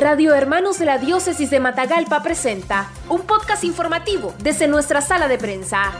Radio Hermanos de la Diócesis de Matagalpa presenta un podcast informativo desde nuestra sala de prensa.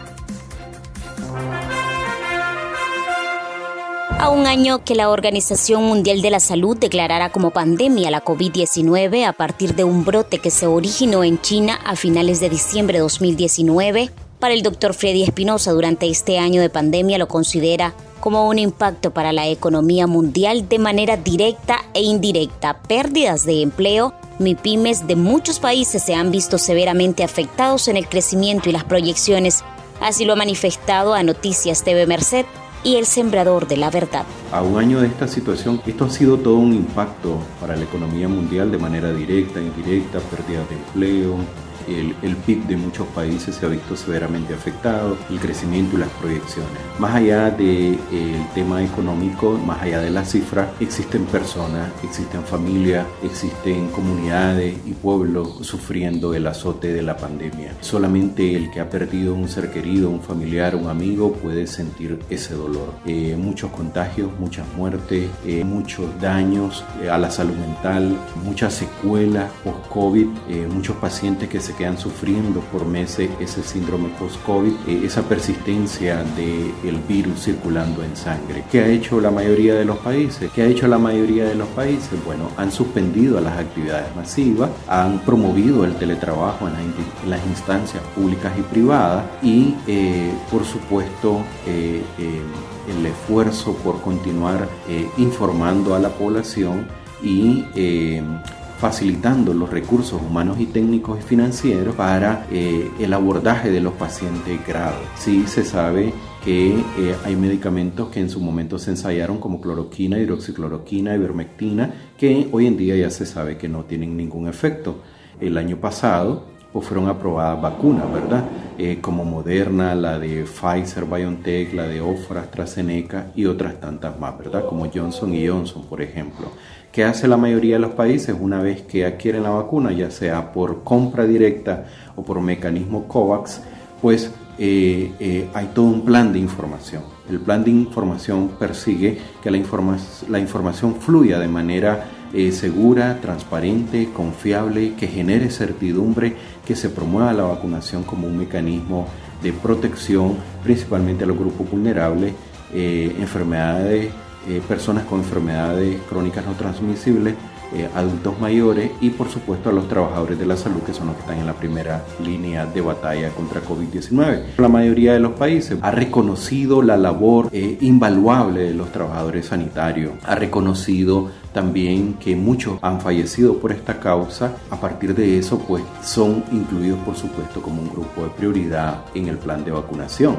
A un año que la Organización Mundial de la Salud declarara como pandemia la COVID-19 a partir de un brote que se originó en China a finales de diciembre de 2019, para el doctor Freddy Espinosa durante este año de pandemia lo considera como un impacto para la economía mundial de manera directa e indirecta. Pérdidas de empleo, MIPIMES de muchos países se han visto severamente afectados en el crecimiento y las proyecciones. Así lo ha manifestado a Noticias TV Merced y el sembrador de la verdad. A un año de esta situación, esto ha sido todo un impacto para la economía mundial de manera directa, indirecta, pérdida de empleo, el, el, PIB de muchos países se ha visto severamente afectado, el crecimiento y las proyecciones. Más allá del tema económico, más allá de las cifras, existen personas, existen familias, existen comunidades y pueblos sufriendo el azote de la pandemia. Solamente el que ha perdido un ser querido, un familiar, un amigo puede sentir ese dolor. Eh, muchos contagios, muchas muertes, eh, muchos daños eh, a la salud mental, muchas secuelas post-COVID, eh, muchos pacientes que se quedan sufriendo por meses ese síndrome post-COVID, eh, esa persistencia del virus circulando en sangre. ¿Qué ha hecho la mayoría de los países? ¿Qué ha hecho la mayoría de los países? Bueno, han suspendido las actividades masivas, han promovido el teletrabajo en, las instancias públicas y privadas y, eh, por supuesto, eh, el esfuerzo por continuar informando a la población y facilitando los recursos humanos y técnicos y financieros para eh, el abordaje de los pacientes graves. Sí se sabe que eh, hay medicamentos que en su momento se ensayaron como cloroquina, hidroxicloroquina, ivermectina, que hoy en día ya se sabe que no tienen ningún efecto. El año pasado pues fueron aprobadas vacunas, ¿verdad? Eh, como Moderna, la de Pfizer, BioNTech, la de Oxford, AstraZeneca y otras tantas más, ¿verdad? Como Johnson y Johnson, por ejemplo. ¿Qué hace la mayoría de los países una vez que adquieren la vacuna, ya sea por compra directa o por mecanismo COVAX? Pues eh, eh, hay todo un plan de información. El plan de información persigue que la, información fluya de manera eh, segura, transparente, confiable, que genere certidumbre, que se promueva la vacunación como un mecanismo de protección, principalmente a los grupos vulnerables, enfermedades, eh, personas con enfermedades crónicas no transmisibles, eh, adultos mayores y por supuesto a los trabajadores de la salud que son los que están en la primera línea de batalla contra COVID-19. La mayoría de los países ha reconocido la labor eh, invaluable de los trabajadores sanitarios, ha reconocido también que muchos han fallecido por esta causa. A partir de eso, pues son incluidos por supuesto como un grupo de prioridad en el plan de vacunación.